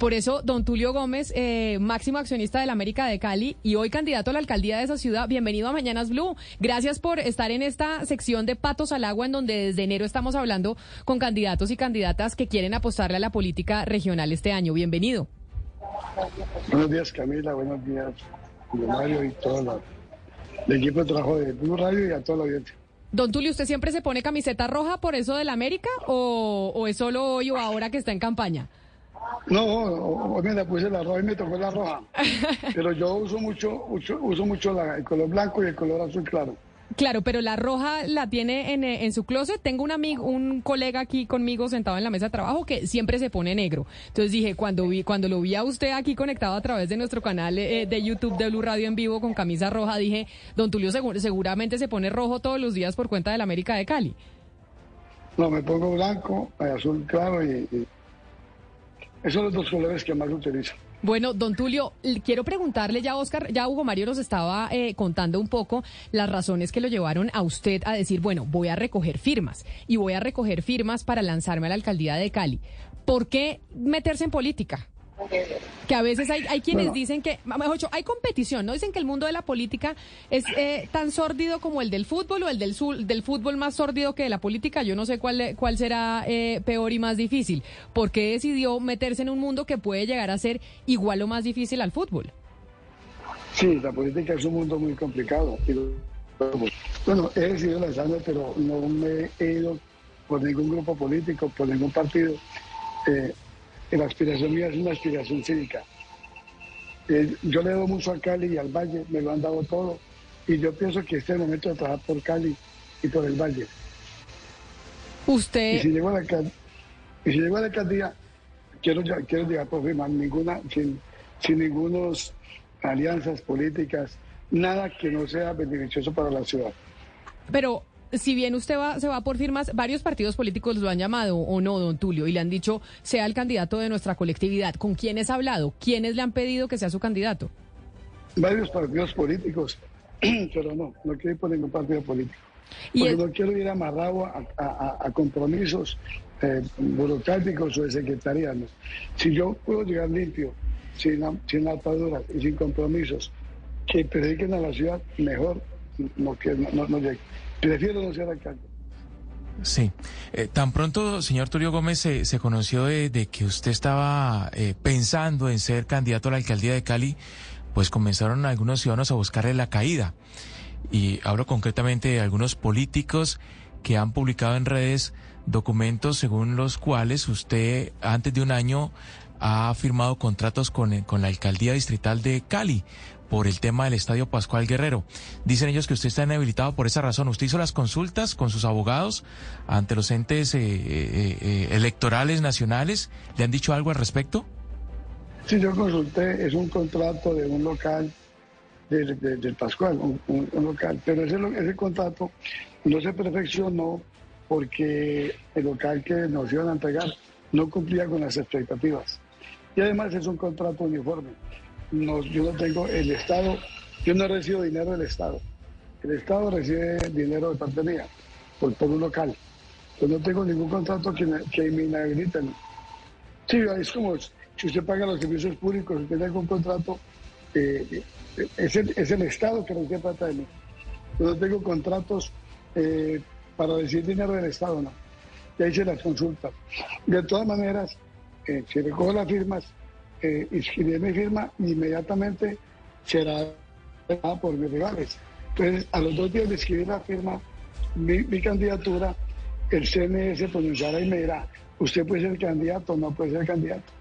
Por eso, don Tulio Gómez, eh, máximo accionista de la América de Cali y hoy candidato a la alcaldía de esa ciudad. Bienvenido a Mañanas Blue. Gracias por estar en esta sección de Patos al Agua, en donde desde enero estamos hablando con candidatos y candidatas que quieren apostarle a la política regional este año. Bienvenido. Buenos días, Camila. Buenos días, Mario y todo la- el equipo de trabajo de Blue Radio y a toda la audiencia. Don Tulio, ¿usted siempre se pone camiseta roja por eso de la América o, o es solo hoy o ahora que está en campaña? No, hoy me la puse la roja y me tocó la roja. Pero yo uso mucho, uso, uso mucho la- el color blanco y el color azul claro. Claro, pero la roja la tiene en, en su closet. Tengo un amigo, un colega aquí conmigo sentado en la mesa de trabajo que siempre se pone negro. Entonces dije, cuando vi, cuando lo vi a usted aquí conectado a través de nuestro canal eh, de YouTube de Blue Radio en vivo con camisa roja, dije, don Tulio segu- seguramente se pone rojo todos los días por cuenta de la América de Cali. No, me pongo blanco, azul claro y, y esos son los dos colores que más utilizo. Bueno, don Tulio, quiero preguntarle ya, Oscar, ya Hugo Mario nos estaba eh, contando un poco las razones que lo llevaron a usted a decir, bueno, voy a recoger firmas y voy a recoger firmas para lanzarme a la alcaldía de Cali. ¿Por qué meterse en política? Que a veces hay, hay quienes Bueno. dicen que, mejor dicho, hay competición, ¿no? Dicen que el mundo de la política es eh, tan sórdido como el del fútbol o el del, del fútbol más sórdido que de la política. Yo no sé cuál, le- cuál será eh, peor y más difícil. ¿Por qué decidió meterse en un mundo que puede llegar a ser igual o más difícil al fútbol? Sí, la política es un mundo muy complicado. Bueno, he decidido lanzarme, pero no me he ido por ningún grupo político, por ningún partido. Eh, la aspiración mía es una aspiración cívica. Eh, yo le doy mucho a Cali y al Valle, me lo han dado todo. Y yo pienso que este es el momento de trabajar por Cali y por el Valle. Y Usted... si llego a la, y si llego a la alcaldía, quiero, quiero llegar por firma, ninguna, sin, sin ningunos alianzas políticas, nada que no sea beneficioso para la ciudad. Pero si bien usted va, se va por firmas, varios partidos políticos lo han llamado o no, don Tulio, y le han dicho, sea el candidato de nuestra colectividad. ¿Con quiénes ha hablado? ¿Quiénes le han pedido que sea su candidato? Varios partidos políticos, pero no, no quiero ir por ningún partido político. Y Porque es- no quiero ir amarrado a, a- compromisos eh, burocráticos o de secretarianos. Si yo puedo llegar limpio, sin, sin ataduras y sin compromisos, que prediquen a la ciudad, mejor no, que no, no, no llegue. Prefiero no ser alcalde. Sí. Eh, tan pronto, señor Tulio Gómez, se, se conoció de, de que usted estaba eh, pensando en ser candidato a la alcaldía de Cali, pues comenzaron algunos ciudadanos a buscarle la caída. Y hablo concretamente de algunos políticos que han publicado en redes documentos según los cuales usted antes de un año ha firmado contratos con, eh, con la alcaldía distrital de Cali por el tema del Estadio Pascual Guerrero. Dicen ellos que usted está inhabilitado por esa razón. ¿Usted hizo las consultas con sus abogados ante los entes eh, eh, eh, electorales nacionales? ¿Le han dicho algo al respecto? Si yo consulté, es un contrato de un local del, del- Pascual, un, local, pero ese, ese contrato no se perfeccionó porque el local que nos iban a entregar no cumplía con las expectativas. Y además es un contrato uniforme. No, yo no tengo el Estado, yo no recibo dinero del Estado. El Estado recibe dinero de parte mía, por, por un local. Yo no tengo ningún contrato que, que me inhabiliten. Sí, es como si usted paga los servicios públicos, usted tiene algún contrato, eh, es, el, es el Estado que recibe plata de mí. Yo no tengo contratos eh, para recibir dinero del Estado, no. Ya hice las consultas. De todas maneras, eh, si recojo las firmas, eh, inscribiré mi firma inmediatamente será por mis rivales. Entonces, a los dos días de escribir la firma, mi, candidatura, el CNS pronunciará y me dirá, usted puede ser candidato no puede ser candidato.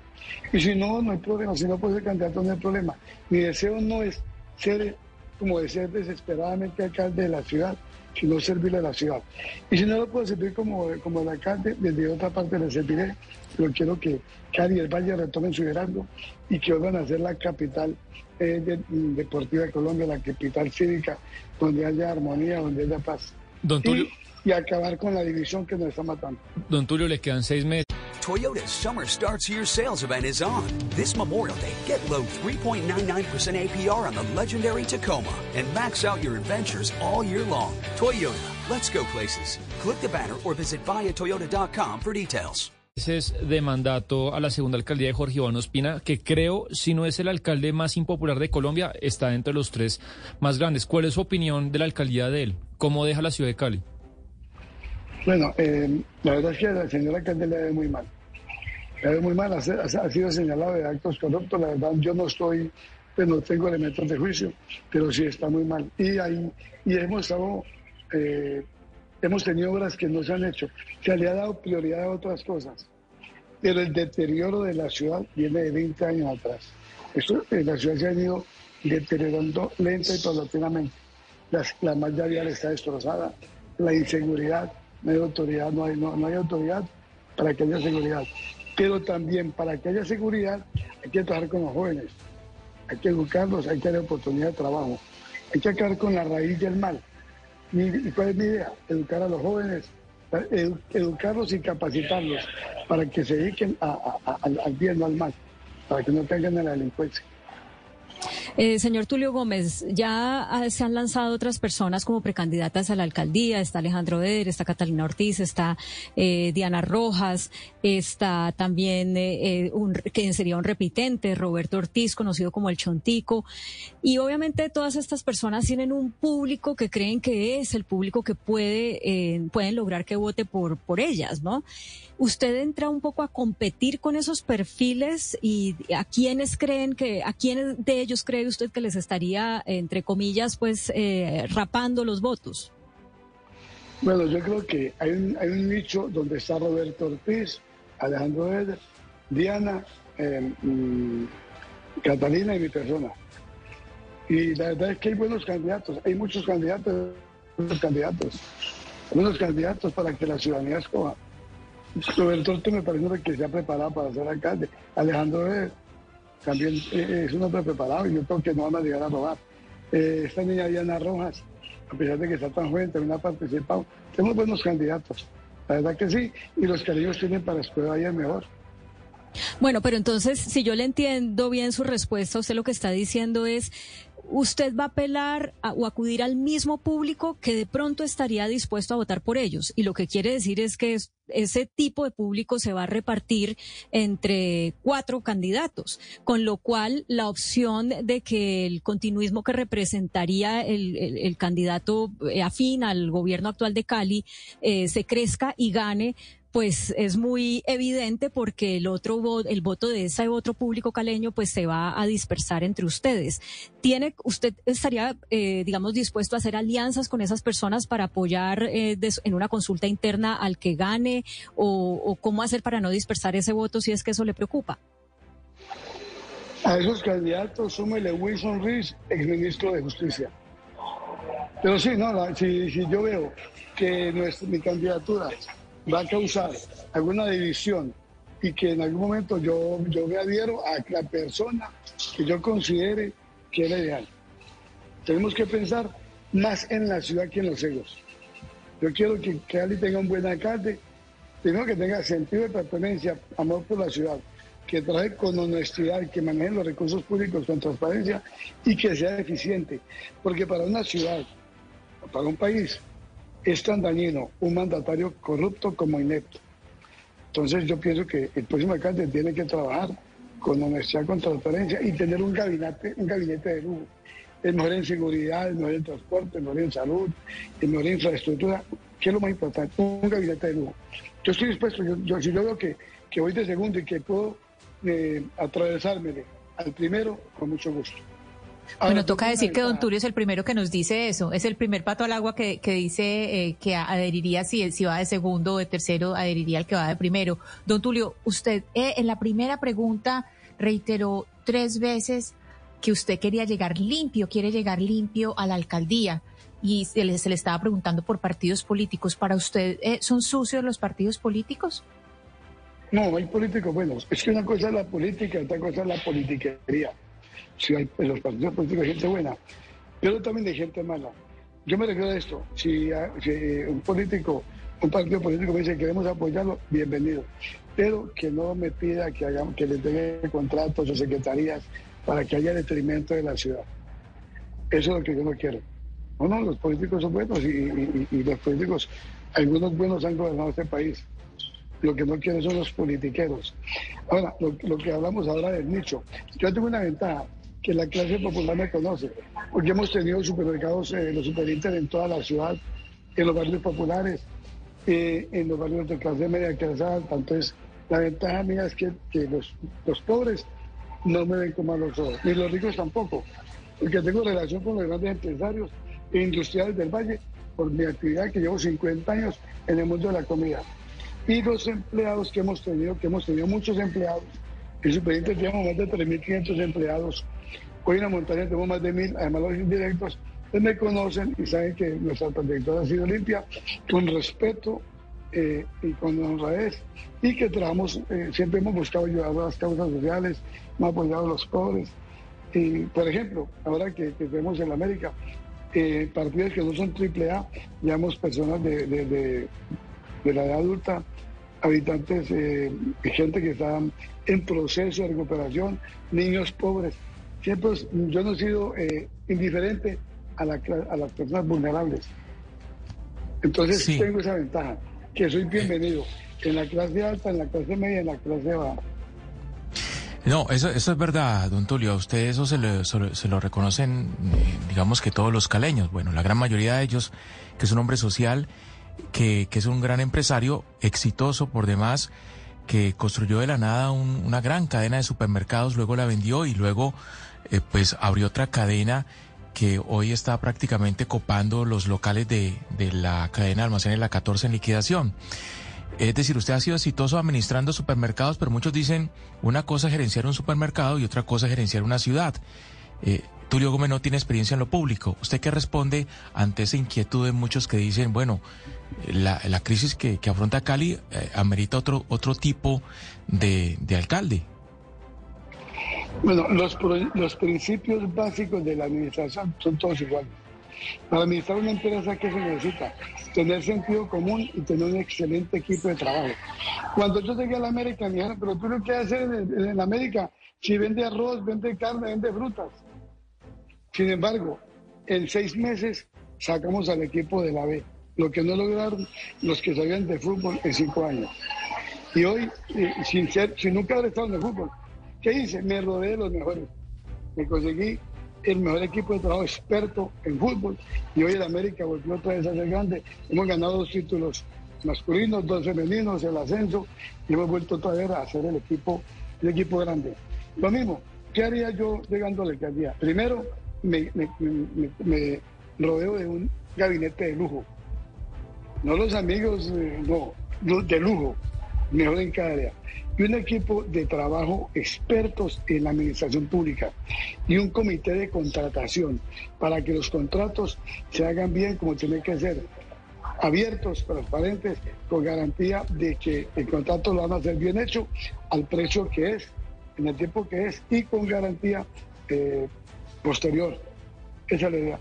Y si no, no hay problema, si no puede ser candidato, no hay problema. Mi deseo no es ser, como de ser desesperadamente alcalde de la ciudad, sino servirle a la ciudad. Y si no lo puedo servir como, como el alcalde, desde otra parte le serviré, pero quiero que Cali y el Valle retomen su liderazgo y que vuelvan a ser la capital eh, deportiva de Colombia, la capital cívica, donde haya armonía, donde haya paz. Don Tulio. Y, y acabar con la división que nos está matando. Don Tulio, le quedan seis meses. Toyota's Summer Starts Here sales event is on. This Memorial Day, get low 3.99% APR on the legendary Tacoma and max out your adventures all year long. Toyota, let's go places. Click the banner or visit buyatoyota.com for details. meses de mandato a la segunda alcaldía de Jorge Iván Ospina, que creo, si no es el alcalde más impopular de Colombia, está entre los tres más grandes. ¿Cuál es su opinión de la alcaldía de él? ¿Cómo deja la ciudad de Cali? Bueno, eh, la verdad es que la señora alcalde le ve muy mal. Le ve muy mal, ha, ha, sido señalado de actos corruptos. La verdad, yo no estoy, pues no tengo elementos de juicio, pero sí está muy mal. Y ahí y hemos estado, eh, hemos tenido obras que no se han hecho. Se le ha dado prioridad a otras cosas. Pero el deterioro de la ciudad viene de 20 años atrás. Esto, eh, la ciudad se ha ido deteriorando lenta y paulatinamente. Las, la malla vial está destrozada, la inseguridad, no hay autoridad, no hay, no, no hay autoridad para que haya seguridad. Pero también para que haya seguridad hay que trabajar con los jóvenes, hay que educarlos, hay que dar oportunidad de trabajo, hay que acabar con la raíz del mal. ¿Y cuál es mi idea? Educar a los jóvenes, edu educarlos y capacitarlos para que se dediquen al bien, no al mal, para que no caigan en la delincuencia. Eh, señor Tulio Gómez, ya se han lanzado otras personas como precandidatas a la alcaldía. Está Alejandro Eder, está Catalina Ortiz, está eh, Diana Rojas, está también eh, un, que sería un repitente, Roberto Ortiz, conocido como el Chontico. Y obviamente todas estas personas tienen un público que creen que es el público que puede, pueden lograr que vote por, por ellas, ¿no? ¿Usted entra un poco a competir con esos perfiles y a quiénes creen que, a quiénes de ellos cree usted que les estaría, entre comillas, pues eh, rapando los votos? Bueno, yo creo que hay un, nicho donde está Roberto Ortiz, Alejandro Eder, Diana, eh, mmm, Catalina y mi persona. Y la verdad es que hay buenos candidatos, hay muchos candidatos, muchos candidatos, buenos candidatos para que la ciudadanía escoja. Roberto Ortiz me parece que se ha preparado para ser alcalde. Alejandro también es un hombre preparado y yo creo que no van a llegar a robar. Eh, esta niña Diana Rojas, a pesar de que está tan joven, también ha participado. Tenemos buenos candidatos, la verdad que sí, y los que tienen para escoger ahí es mejor. Bueno, pero entonces, si yo le entiendo bien su respuesta, usted lo que está diciendo es, usted va a apelar o acudir al mismo público que de pronto estaría dispuesto a votar por ellos. Y lo que quiere decir es que es, ese tipo de público se va a repartir entre cuatro candidatos, con lo cual la opción de que el continuismo que representaría el, el, el candidato afín al gobierno actual de Cali eh, se crezca y gane pues es muy evidente porque el otro el voto de ese otro público caleño pues se va a dispersar entre ustedes. ¿Tiene usted estaría eh, digamos dispuesto a hacer alianzas con esas personas para apoyar eh, en una consulta interna al que gane o, o cómo hacer para no dispersar ese voto si es que eso le preocupa? A esos candidatos súmele Wilson Rees, exministro de Justicia. Pero sí, no, la, si, si, yo veo que nuestra, mi candidatura va a causar alguna división y que en algún momento yo, yo me adhiero a la persona que yo considere que es la ideal. Tenemos que pensar más en la ciudad que en los egos. Yo quiero que Cali tenga un buen alcalde, primero que tenga sentido de pertenencia, amor por la ciudad, que traje con honestidad, que maneje los recursos públicos con transparencia y que sea eficiente. Porque para una ciudad, para un país, es tan dañino un mandatario corrupto como inepto. Entonces yo pienso que el próximo alcalde tiene que trabajar con honestidad, con transparencia y tener un gabinete, un gabinete de lujo. El mejor en seguridad, el mejor en transporte, el mejor en salud, el mejor en infraestructura, que es lo más importante, un gabinete de lujo. Yo estoy dispuesto, yo, yo si yo veo que, que voy de segundo y que puedo eh, atravesármele al primero, con mucho gusto. Ahora, bueno, toca decir que don Tulio es el primero que nos dice eso. Es el primer pato al agua que, que dice eh, que adheriría si, si va de segundo o de tercero, adheriría al que va de primero. Don Tulio, usted eh, en la primera pregunta reiteró tres veces que usted quería llegar limpio, quiere llegar limpio a la alcaldía. y se le, se le estaba preguntando por partidos políticos. ¿Para usted eh, son sucios los partidos políticos? No, hay políticos buenos. Es que una cosa es la política, otra cosa es la politiquería. Si hay en los partidos políticos hay gente buena, pero también hay gente mala. Yo me refiero a esto. Si, si un político, un partido político me dice que queremos apoyarlo, bienvenido. Pero que no me pida que, hagamos, que le tenga contratos o secretarías para que haya detrimento de la ciudad. Eso es lo que yo no quiero. No, no, los políticos son buenos y, y los políticos, algunos buenos han gobernado este país lo que no quieren son los politiqueros. Ahora, lo, que hablamos ahora del nicho. Yo tengo una ventaja, que la clase popular me conoce, porque hemos tenido supermercados, eh, los superinter en toda la ciudad, en los barrios populares, eh, en los barrios de clase media, clase alta. Entonces, la ventaja mía es que, los, los pobres no me ven como a los ojos, ni los ricos tampoco, porque tengo relación con los grandes empresarios e industriales del Valle por mi actividad que llevo 50 años en el mundo de la comida y los empleados que hemos tenido, que hemos tenido muchos empleados. En Superinter tenemos más de 3.500 empleados. Hoy en la montaña tenemos más de 1.000, además los indirectos, pues me conocen y saben que nuestra trayectoria ha sido limpia, con respeto eh, y con honradez, y que trabajamos, eh, siempre hemos buscado ayudar a las causas sociales, hemos apoyado a los pobres. Y, por ejemplo, ahora que, que tenemos en América, eh, que no son triple A, llamamos personas de, de la edad adulta habitantes, eh, gente que está en proceso de recuperación, niños pobres. Siempre yo no he sido eh, indiferente a, la, a, las personas vulnerables. Entonces tengo esa ventaja, que soy bienvenido en la clase alta, en la clase media, en la clase baja. No, eso, eso es verdad, don Tulio. A usted eso se lo, se lo reconocen, eh, digamos que todos los caleños. Bueno, la gran mayoría de ellos, que es un hombre social que, es un gran empresario, exitoso por demás, que construyó de la nada una gran cadena de supermercados, luego la vendió y luego eh, pues abrió otra cadena que hoy está prácticamente copando los locales de, de la cadena de almacenes La 14 en liquidación. Es decir, usted ha sido exitoso administrando supermercados, pero muchos dicen una cosa es gerenciar un supermercado y otra cosa es gerenciar una ciudad. Eh, Tulio Gómez no tiene experiencia en lo público. ¿Usted qué responde ante esa inquietud de muchos que dicen, bueno, la, crisis que, afronta Cali eh, amerita otro, otro tipo de, alcalde? Bueno, los, los principios básicos de la administración son todos iguales. Para administrar una empresa, ¿qué se necesita? Tener sentido común y tener un excelente equipo de trabajo. Cuando yo llegué a la América, me dijeron, pero tú lo que hacer en, en América, si vende arroz, vende carne, vende frutas. Sin embargo, en seis meses sacamos al equipo de la B, lo que no lograron los que sabían de fútbol en cinco años. Y hoy, sin, ser, sin nunca haber estado en el fútbol, ¿qué hice? Me rodeé de los mejores. Me conseguí el mejor equipo de trabajo experto en fútbol y hoy en América volvió otra vez a ser grande. Hemos ganado dos títulos masculinos, dos femeninos, el ascenso y hemos vuelto otra vez a ser el equipo, el equipo grande. Lo mismo, ¿qué haría yo llegando a la alcaldía? Primero, me, me, rodeo de un gabinete de lujo. No los amigos, eh, no, de lujo, mejor en cada área. Y un equipo de trabajo expertos en la administración pública y un comité de contratación para que los contratos se hagan bien como tienen que ser, abiertos, transparentes, con garantía de que el contrato lo van a hacer bien hecho al precio que es, en el tiempo que es y con garantía eh, posterior. Esa es la idea.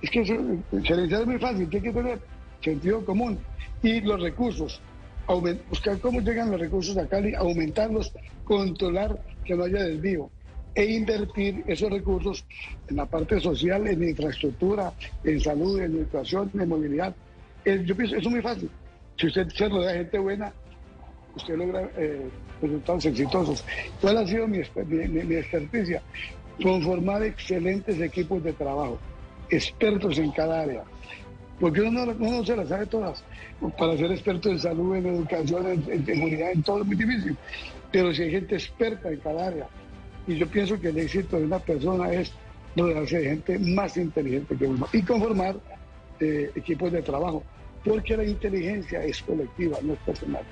Es que gerenciar es muy fácil, ¿qué hay que tener? Sentido común y los recursos. buscar cómo llegan los recursos a Cali, aumentarlos, controlar que no haya desvío e invertir esos recursos en la parte social, en infraestructura, en salud, en educación, en movilidad. yo pienso, eso es muy fácil. Si usted se rodea de gente buena, usted logra eh, resultados exitosos. ¿Cuál ha sido mi, mi, mi experticia? Conformar excelentes equipos de trabajo, expertos en cada área. Porque uno no, se las sabe todas. Para ser experto en salud, en educación, en, seguridad, en todo es muy difícil. Pero si hay gente experta en cada área, y yo pienso que el éxito de una persona es rodearse de gente más inteligente que uno y conformar eh, equipos de trabajo, porque la inteligencia es colectiva, no es personal.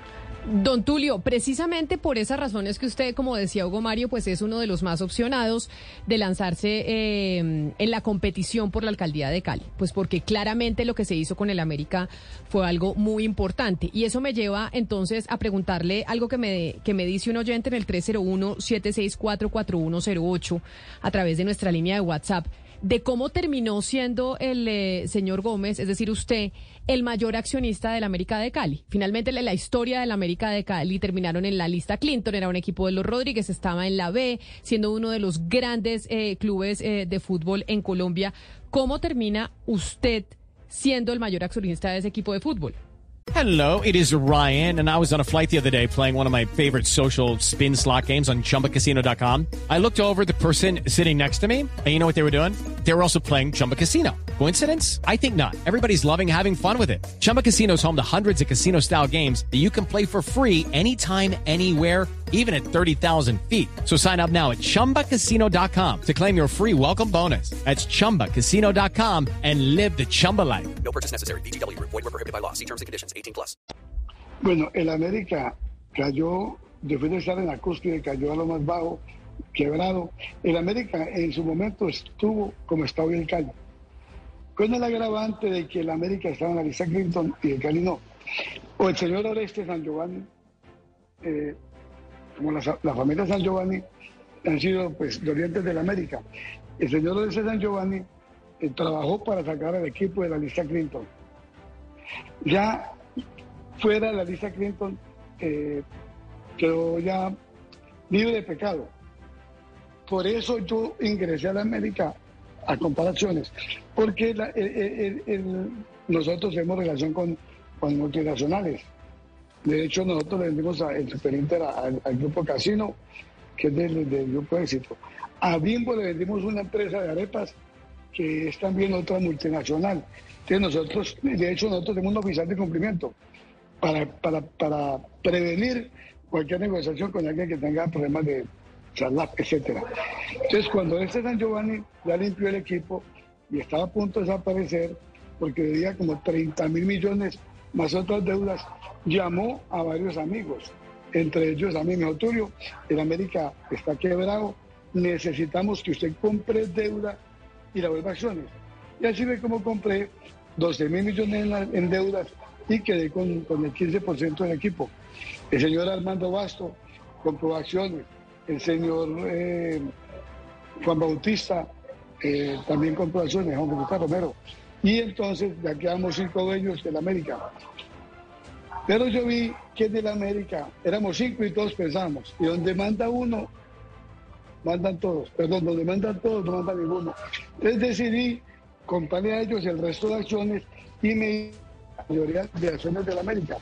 Don Tulio, precisamente por esas razones que usted, como decía Hugo Mario, pues es uno de los más opcionados de lanzarse eh, en la competición por la alcaldía de Cali, pues porque claramente lo que se hizo con el América fue algo muy importante. Y eso me lleva entonces a preguntarle algo que me, que me dice un oyente en el 301-764-4108 a través de nuestra línea de WhatsApp de cómo terminó siendo el eh, señor Gómez, es decir, usted, el mayor accionista del América de Cali. Finalmente, la, la historia del América de Cali terminaron en la lista Clinton, era un equipo de los Rodríguez, estaba en la B, siendo uno de los grandes eh, clubes eh, de fútbol en Colombia. ¿Cómo termina usted siendo el mayor accionista de ese equipo de fútbol? Hello, it is Ryan, and I was on a flight the other day playing one of my favorite social spin slot games on chumbacasino.com. I looked over the person sitting next to me, and you know what they were doing? They were also playing Chumba Casino. Coincidence? I think not. Everybody's loving having fun with it. Chumba Casino is home to hundreds of casino style games that you can play for free anytime, anywhere, even at 30,000 feet. So sign up now at chumbacasino.com to claim your free welcome bonus. That's chumbacasino.com and live the Chumba life. No purchase necessary. BGW. Void were prohibited by law. See terms and conditions. 18 plus. Bueno, el América cayó, después de estar en la cúspide, cayó a lo más bajo, quebrado. El América en su momento estuvo como está hoy el Cali. Con el agravante de que el América estaba en la lista Clinton y el Cali no. O el señor Oreste San Giovanni, eh, como la, la, familia San Giovanni, han sido pues dolientes del América. El señor Oreste San Giovanni eh, trabajó para sacar al equipo de la lista Clinton. Ya fuera de la lista Clinton, eh, quedó ya libre de pecado. Por eso yo ingresé a la América a comparaciones, porque nosotros tenemos relación con, con, multinacionales. De hecho, nosotros le vendimos a, el Superinter al, al, Grupo Casino, que es del, del, Grupo Éxito. A Bimbo le vendimos una empresa de arepas que es también otra multinacional. Entonces nosotros, de hecho, nosotros tenemos un oficial de cumplimiento para, para, para prevenir cualquier negociación con alguien que tenga problemas de etcétera. Entonces, cuando este San Giovanni ya limpió el equipo y estaba a punto de desaparecer, porque debía como 30 mil millones más otras deudas, llamó a varios amigos, entre ellos a mí, me Tulio, el América está quebrado, necesitamos que usted compre deuda y la vuelva a acciones. Y así ve cómo compré 12 mil millones en, deudas y quedé con, con el 15% del equipo. El señor Armando Basto compró acciones, el señor eh, Juan Bautista eh, también compró acciones, Juan Bautista Romero. Y entonces ya quedamos cinco dueños del América. Pero yo vi que en el América éramos cinco y todos pensamos. Y donde manda uno, mandan todos. Perdón, donde mandan todos, no manda ninguno. Entonces decidí comprarle a ellos el resto de acciones y me la mayoría de acciones del América.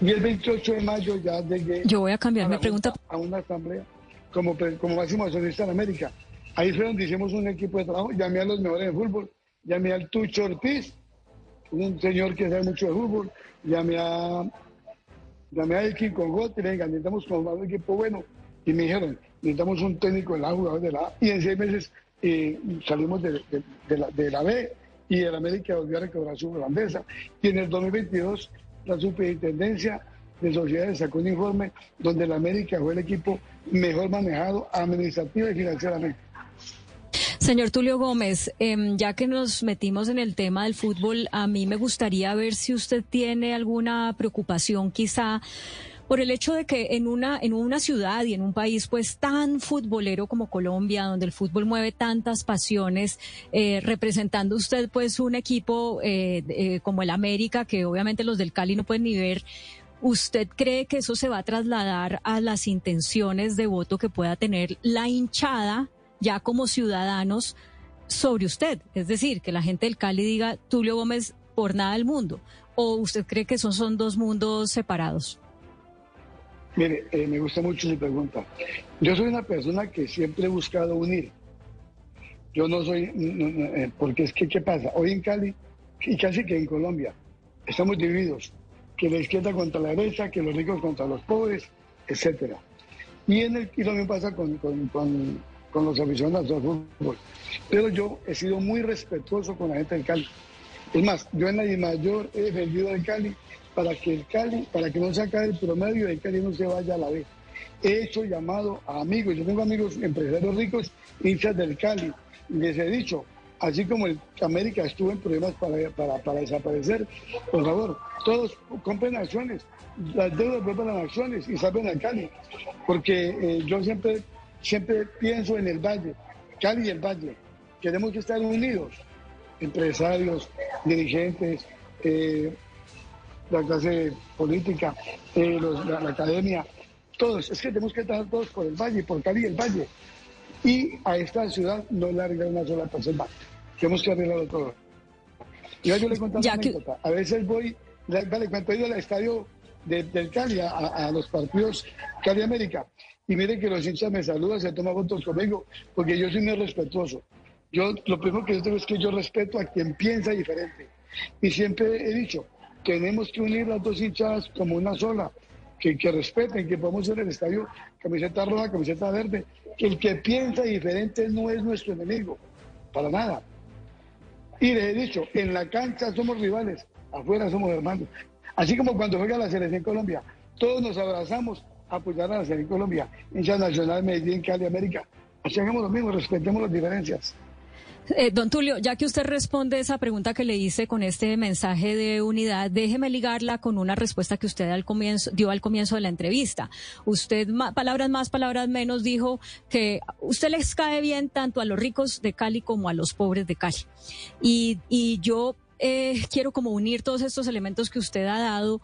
Y el 28 de mayo ya llegué. Yo voy a cambiar mi pregunta. A una asamblea como, como máximo accionista en América. Ahí fue donde hicimos un equipo de trabajo. Llamé a los mejores de fútbol. Llamé al Tucho Ortiz, un señor que sabe mucho de fútbol. Llamé a, llamé a Elkin Congot y le dije, necesitamos formar un equipo bueno. Y me dijeron, necesitamos un técnico en la jugador de la A. Y en seis meses eh, salimos de, de, de, la, de la B y el América volvió a recobrar su grandeza. Y en el 2022 la superintendencia de sociedades sacó un informe donde el América fue el equipo mejor manejado administrativa y financieramente. Señor Tulio Gómez, eh, ya que nos metimos en el tema del fútbol, a mí me gustaría ver si usted tiene alguna preocupación quizá por el hecho de que en una, en una ciudad y en un país pues tan futbolero como Colombia, donde el fútbol mueve tantas pasiones, eh, representando usted pues un equipo eh, eh, como el América, que obviamente los del Cali no pueden ni ver, ¿Usted cree que eso se va a trasladar a las intenciones de voto que pueda tener la hinchada ya como ciudadanos sobre usted? Es decir, que la gente del Cali diga Tulio Gómez por nada del mundo. ¿O usted cree que esos son dos mundos separados? Mire, eh, me gusta mucho su pregunta. Yo soy una persona que siempre he buscado unir. Yo no soy, eh, porque es que, ¿qué pasa? Hoy en Cali, y casi que en Colombia, estamos divididos que la izquierda contra la derecha, que los ricos contra los pobres, etcétera. Y, en el, y lo mismo pasa con, con, con, con los aficionados al fútbol. Pero yo he sido muy respetuoso con la gente del Cali. Es más, yo en la mayor he defendido al Cali para que el Cali, para que no se acabe el promedio del Cali no se vaya a la B. He hecho llamado a amigos, yo tengo amigos empresarios ricos, hinchas del Cali, y les he dicho, así como el América estuvo en problemas para, para, desaparecer, por favor, todos compren acciones, las deudas vuelvan a acciones y salven al Cali, porque eh, yo siempre, siempre pienso en el Valle, Cali y el Valle, queremos que estar unidos, empresarios, dirigentes, eh, la clase política, eh, la, la academia, todos, es que tenemos que estar todos por el Valle, por Cali y el Valle, y a esta ciudad no le arregla una sola persona, tenemos que arreglarlo todo. Y yo le cuento Ya una que- anécdota. A veces voy, vale, cuando he ido al estadio de- del Cali, a, a los partidos Cali América, y mire que los hinchas me saludan, se toman fotos conmigo, porque yo soy muy respetuoso. Yo, lo primero que yo tengo es que yo respeto a quien piensa diferente. Y siempre he dicho, tenemos que unir las dos hinchadas como una sola, que, que respeten, que podamos ser el estadio camiseta roja, camiseta verde, que el que piensa diferente no es nuestro enemigo, para nada. Y les he dicho, en la cancha somos rivales, afuera somos hermanos. Así como cuando juega la selección Colombia, todos nos abrazamos a apoyar a la selección Colombia, hincha nacional, Medellín, Cali, América. Así hagamos lo mismo, respetemos las diferencias. Eh, don Tulio, ya que usted responde esa pregunta que le hice con este mensaje de unidad, déjeme ligarla con una respuesta que usted dio al comienzo de la entrevista. Usted, palabras más, palabras menos, dijo que usted les cae bien tanto a los ricos de Cali como a los pobres de Cali. Y, y yo eh, quiero como unir todos estos elementos que usted ha dado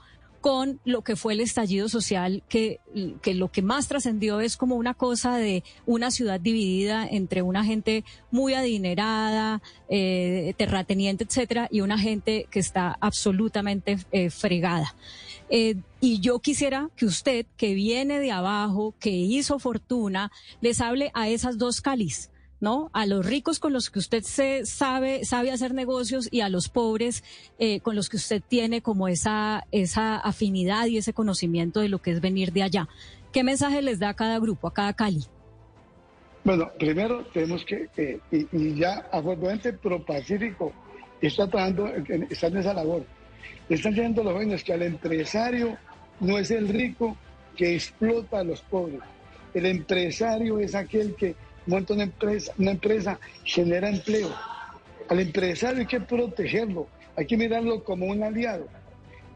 con lo que fue el estallido social, que, que lo que más trascendió es como una cosa de una ciudad dividida entre una gente muy adinerada, eh, terrateniente, etcétera, y una gente que está absolutamente eh, fregada. Eh, y yo quisiera que usted, que viene de abajo, que hizo fortuna, les hable a esas dos Calis. ¿No? A los ricos con los que usted se sabe, sabe hacer negocios y a los pobres eh, con los que usted tiene como esa, esa afinidad y ese conocimiento de lo que es venir de allá. ¿Qué mensaje les da a cada grupo, a cada Cali? Bueno, primero tenemos que, eh, y, y ya afortunadamente ProPacífico está trabajando, está en esa labor. Están diciendo los jóvenes que al empresario no es el rico que explota a los pobres. El empresario es aquel que monta una empresa, una empresa genera empleo. Al empresario hay que protegerlo, hay que mirarlo como un aliado.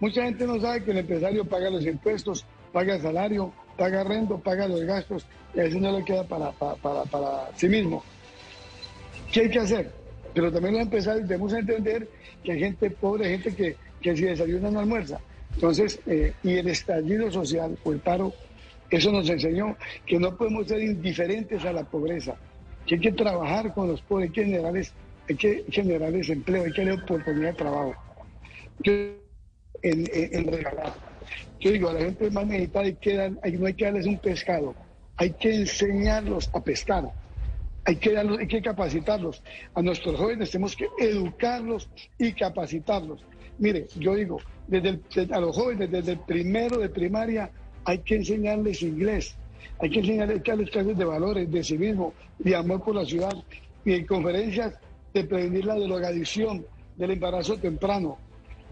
Mucha gente no sabe que el empresario paga los impuestos, paga el salario, paga rento, paga los gastos y a veces no le queda para, para, para, para sí mismo. ¿Qué hay que hacer? Pero también los empresarios debemos entender que hay gente pobre, gente que, que si desayuna no almuerza. Entonces, eh, y el estallido social o el paro, eso nos enseñó que no podemos ser indiferentes a la pobreza, que hay que trabajar con los pobres, hay que generarles, hay que generarles empleo, hay que darles oportunidad de trabajo. Yo, en, en- en regalar. Yo digo, a la gente más necesitada hay que dar- hay- no hay que darles un pescado, hay que enseñarlos a pescar, hay que, darlos, hay que capacitarlos. A nuestros jóvenes tenemos que educarlos y capacitarlos. Mire, yo digo, desde el- a los jóvenes desde el primero de primaria hay que enseñarles inglés, hay que enseñarles clases de valores, de civismo, de amor por la ciudad y en conferencias de prevenir la drogadicción, del embarazo temprano.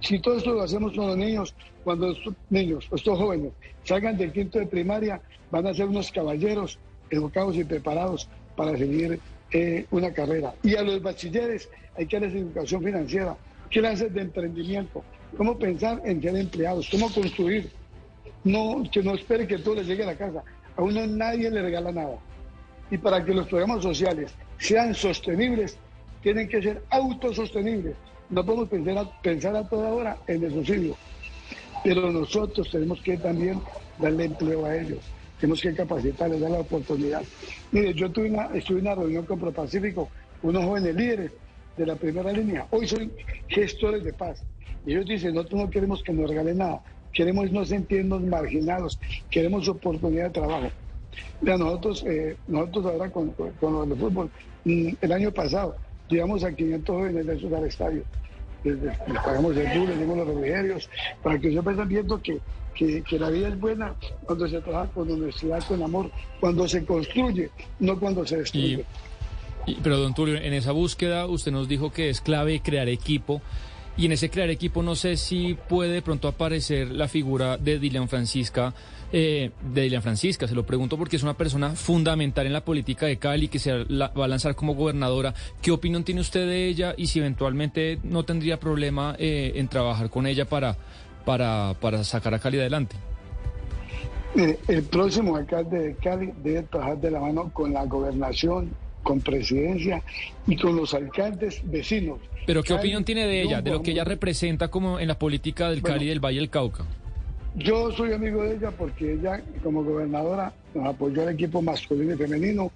Si todo esto lo hacemos con los niños, cuando estos niños, estos jóvenes, salgan del quinto de primaria, van a ser unos caballeros educados y preparados para seguir eh, una carrera. Y a los bachilleres hay que darles educación financiera, clases de emprendimiento, cómo pensar en ser empleados, cómo construir. No, que no espere que todo les llegue a la casa. A uno nadie le regala nada. Y para que los programas sociales sean sostenibles, tienen que ser autosostenibles. No podemos pensar a, pensar a toda hora en el subsidio. Pero nosotros tenemos que también darle empleo a ellos. Tenemos que capacitarles, dar la oportunidad. Mire, yo tuve una, estuve en una reunión con ProPacífico, unos jóvenes líderes de la primera línea. Hoy son gestores de paz. Y ellos dicen, nosotros no queremos que nos regalen nada. Queremos no sentirnos marginados. Queremos oportunidad de trabajo. Mira, nosotros, eh, nosotros ahora con, con, lo del fútbol, mm, el año pasado, llevamos a 500 jóvenes de esos al estadio. Les, les- pagamos el bus, les dimos los refrigerios, para que ellos vayan viendo que, que, que la vida es buena cuando se trabaja con honestidad, con amor, cuando se construye, no cuando se destruye. Y- pero don Tulio, en esa búsqueda usted nos dijo que es clave crear equipo Y en ese crear equipo no sé si puede de pronto aparecer la figura de Dilian Francisca, eh, de Dilian Francisca. Se lo pregunto porque es una persona fundamental en la política de Cali que se la- va a lanzar como gobernadora. ¿Qué opinión tiene usted de ella y si eventualmente no tendría problema eh, en trabajar con ella para, para, para sacar a Cali adelante? El próximo alcalde de Cali debe trabajar de la mano con la gobernación, con presidencia y con los alcaldes vecinos. Pero ¿qué Cali opinión tiene de ella, de lo que ella representa como en la política del Bueno. Cali y del Valle del Cauca? Yo soy amigo de ella porque ella, como gobernadora, nos apoyó al equipo masculino y femenino,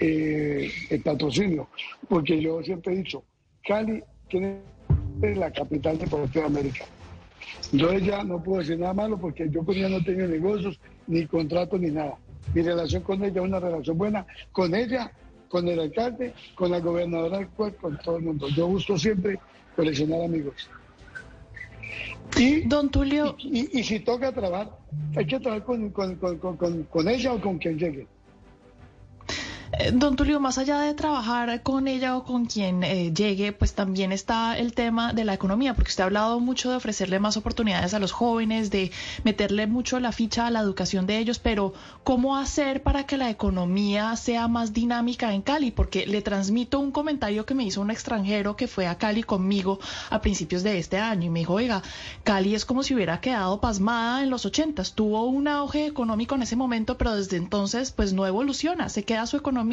eh, el patrocinio. Porque yo siempre he dicho, Cali tiene la capital deportiva de América. Yo ella no puedo decir nada malo porque yo con ella no tengo negocios, ni contratos, ni nada. Mi relación con ella es una relación buena, con ella, con el alcalde, con la gobernadora actual, con todo el mundo. Yo busco siempre coleccionar amigos. Y, Don Tulio. Y, y- y si toca trabajar, hay que trabajar con, con- con- con- con- con ella o con quien llegue. Eh, Don Tulio, más allá de trabajar con ella o con quien eh, llegue, pues también está el tema de la economía, porque usted ha hablado mucho de ofrecerle más oportunidades a los jóvenes, de meterle mucho la ficha a la educación de ellos, pero ¿cómo hacer para que la economía sea más dinámica en Cali? Porque le transmito un comentario que me hizo un extranjero que fue a Cali conmigo a principios de este año y me dijo, oiga, Cali es como si hubiera quedado pasmada en los ochentas, tuvo un auge económico en ese momento, pero desde entonces pues no evoluciona, se queda su economía,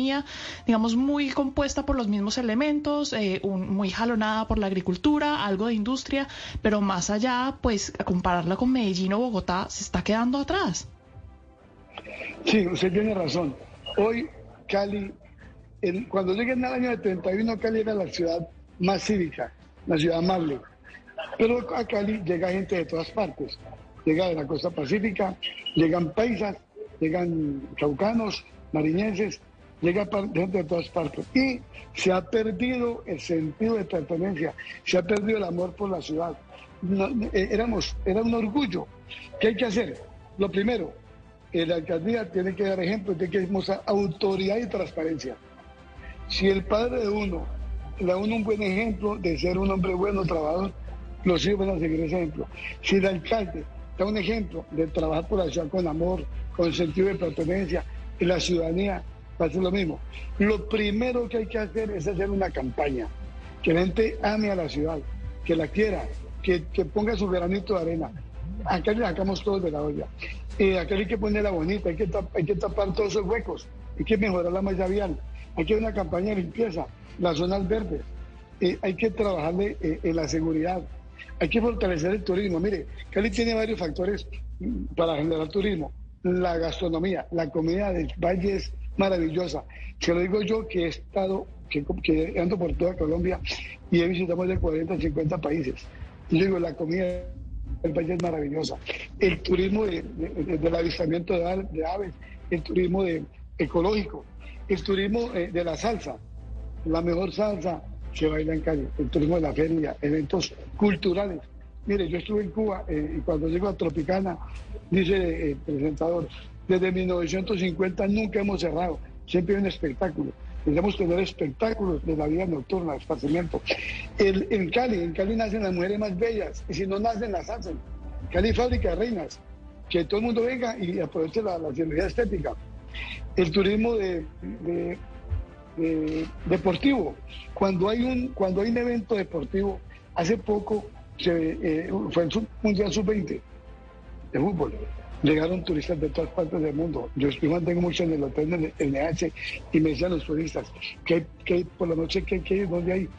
digamos, muy compuesta por los mismos elementos, eh, un- muy jalonada por la agricultura, algo de industria, pero más allá, pues a compararla con Medellín o Bogotá, se está quedando atrás. Sí, usted tiene razón. Hoy Cali, en- cuando llegué en el año de 31, Cali era la ciudad más cívica, la ciudad amable. Pero a Cali llega gente de todas partes. Llega de la costa pacífica, llegan paisas, llegan caucanos, mariñenses, llega gente de todas partes. Y se ha perdido el sentido de pertenencia, se ha perdido el amor por la ciudad. No, eh, éramos, era un orgullo. ¿Qué hay que hacer? Lo primero, eh, la alcaldía tiene que dar ejemplo, tiene que mostrar autoridad y transparencia. Si el padre de uno da uno un buen ejemplo de ser un hombre bueno, trabajador, los hijos van a seguir ese ejemplo. Si el alcalde da un ejemplo de trabajar por la ciudad con amor, con sentido de pertenencia, la ciudadanía va a hacer lo mismo. Lo primero que hay que hacer es hacer una campaña, que la gente ame a la ciudad, que la quiera, que, que ponga su granito de arena. Acá le sacamos todos de la olla. Eh, acá hay que ponerla bonita, hay que, tap- hay que tapar todos esos huecos, hay que mejorar la malla vial, hay que hacer una campaña de limpieza, las zonas verdes, eh, hay que trabajarle eh, en la seguridad, hay que fortalecer el turismo. Mire, Cali tiene varios factores mm, para generar turismo. La gastronomía, la comida del valle es maravillosa. Se lo digo yo que he estado, que, que ando por toda Colombia y he visitado más de 40, 50 países. Yo digo, la comida del valle es maravillosa. El turismo de- de- de- del avistamiento de, aves, el turismo de, ecológico, el turismo eh, de la salsa. La mejor salsa se baila en Cali, el turismo de la feria, eventos culturales. Mire, yo estuve en Cuba eh, y cuando llego a Tropicana, dice el presentador, desde 1950 nunca hemos cerrado, siempre hay un espectáculo. Debemos tener espectáculos de la vida nocturna, esparcimiento. El- en Cali, en Cali nacen las mujeres más bellas y si no nacen, las hacen. Cali fábrica de reinas, que todo el mundo venga y aproveche la, la cirugía estética. El turismo de, de- de- deportivo. Cuando hay un cuando hay un evento deportivo, hace poco eh, fue el Mundial Sub-20 de fútbol. Llegaron turistas de todas partes del mundo. Yo, yo mantengo mucho en el hotel del NH y me decían los turistas que, que por la noche que, que donde hay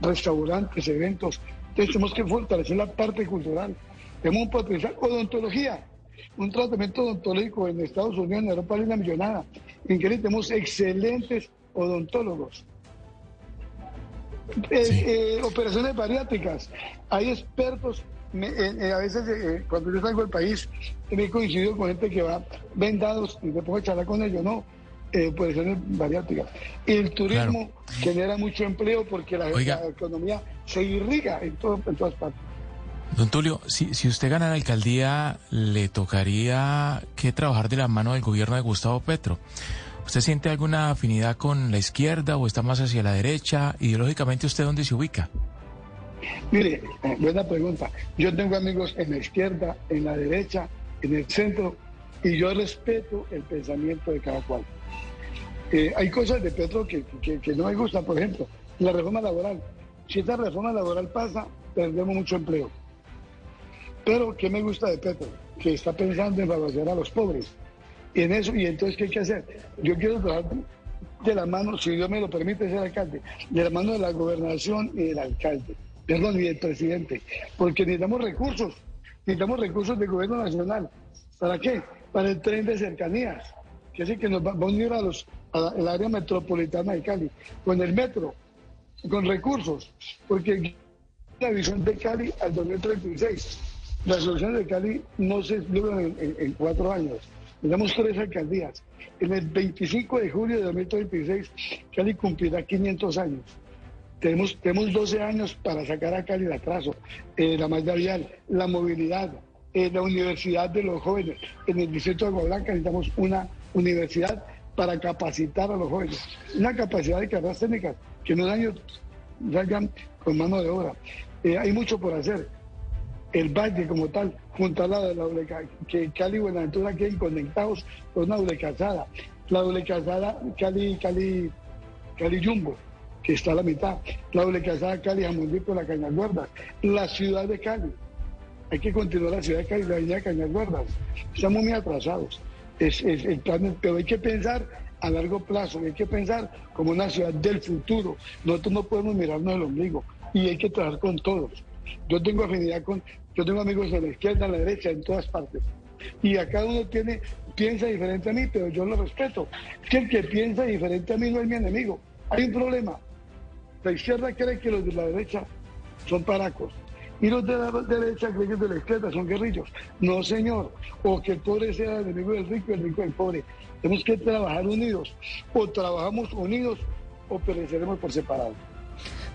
restaurantes, eventos. Entonces tenemos que fortalecer la parte cultural. Tenemos un potencial odontología, un tratamiento odontológico en Estados Unidos, en Europa, hay una millonada. En Cali tenemos excelentes odontólogos. Eh, eh, operaciones bariátricas. Hay expertos. Me- eh, eh, a veces, eh, cuando yo salgo del país, me he coincidido con gente que va vendados y me pongo a charlar con ellos, ¿no? Eh, operaciones bariátricas. El turismo genera mucho empleo porque la economía se irriga en, todo, en todas partes. Don Tulio, si, si usted gana la alcaldía, le tocaría que trabajar de la mano del gobierno de Gustavo Petro. ¿Usted siente alguna afinidad con la izquierda o está más hacia la derecha? Ideológicamente, ¿usted dónde se ubica? Mire, eh, buena pregunta. Yo tengo amigos en la izquierda, en la derecha, en el centro, y yo respeto el pensamiento de cada cual. Eh, hay cosas de Petro que, no me gustan, por ejemplo, la reforma laboral. Si esta reforma laboral pasa, perdemos mucho empleo. Pero, ¿qué me gusta de Petro? Que está pensando en favorecer a los pobres. Y en eso, y entonces, ¿qué hay que hacer? Yo quiero trabajar de la mano, si Dios me lo permite ser alcalde, de la mano de la gobernación y del alcalde, perdón, y del presidente, porque necesitamos recursos, necesitamos recursos del gobierno nacional. ¿Para qué? Para el tren de cercanías, que es que nos va, a unir a los, al área metropolitana de Cali, con el metro, con recursos, porque la visión de Cali al 2036, las soluciones de Cali no se logran en, en cuatro años. Tenemos tres alcaldías. En el 25 de julio de 2026, Cali cumplirá 500 años. Tenemos, tenemos 12 años para sacar a Cali el atraso, eh, la malla vial, la movilidad, eh, la universidad de los jóvenes. En el distrito de Blanca necesitamos una universidad para capacitar a los jóvenes. Una capacidad de carreras técnicas que en un año salgan con mano de obra. Eh, hay mucho por hacer el valle como tal, junto al lado de la doble que Cali y Buenaventura queden conectados con una doble calzada. La doble calzada Cali, Cali, Cali Jumbo, que está a la mitad. La doble calzada Cali Jamondito, la Cañaguarda. La ciudad de Cali. Hay que continuar la ciudad de Cali, la avenida Cañaguardas. Estamos muy atrasados. Es, el plan, pero hay que pensar a largo plazo, hay que pensar como una ciudad del futuro. Nosotros no podemos mirarnos el ombligo y hay que trabajar con todos. Yo tengo afinidad con, yo tengo amigos de la izquierda, a la derecha, en todas partes. Y a cada uno tiene, piensa diferente a mí, pero yo lo respeto. Que el que piensa diferente a mí no es mi enemigo. Hay un problema. La izquierda cree que los de la derecha son paracos. Y los de la derecha creen que los de la izquierda son guerrillos. No, señor. O que el pobre sea el enemigo del rico y el rico del pobre. Tenemos que trabajar unidos. O trabajamos unidos o pereceremos por separado.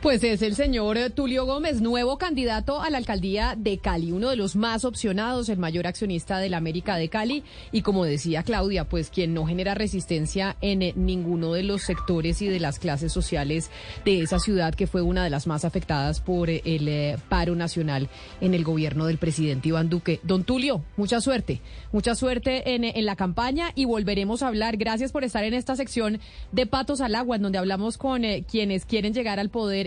Pues es el señor Tulio Gómez, nuevo candidato a la alcaldía de Cali, uno de los más opcionados, el mayor accionista de la América de Cali y como decía Claudia, pues quien no genera resistencia en eh, ninguno de los sectores y de las clases sociales de esa ciudad que fue una de las más afectadas por eh, el eh, paro nacional en el gobierno del presidente Iván Duque. Don Tulio, mucha suerte, mucha suerte en la campaña y volveremos a hablar. Gracias por estar en esta sección de Patos al Agua, en donde hablamos con quienes quieren llegar al poder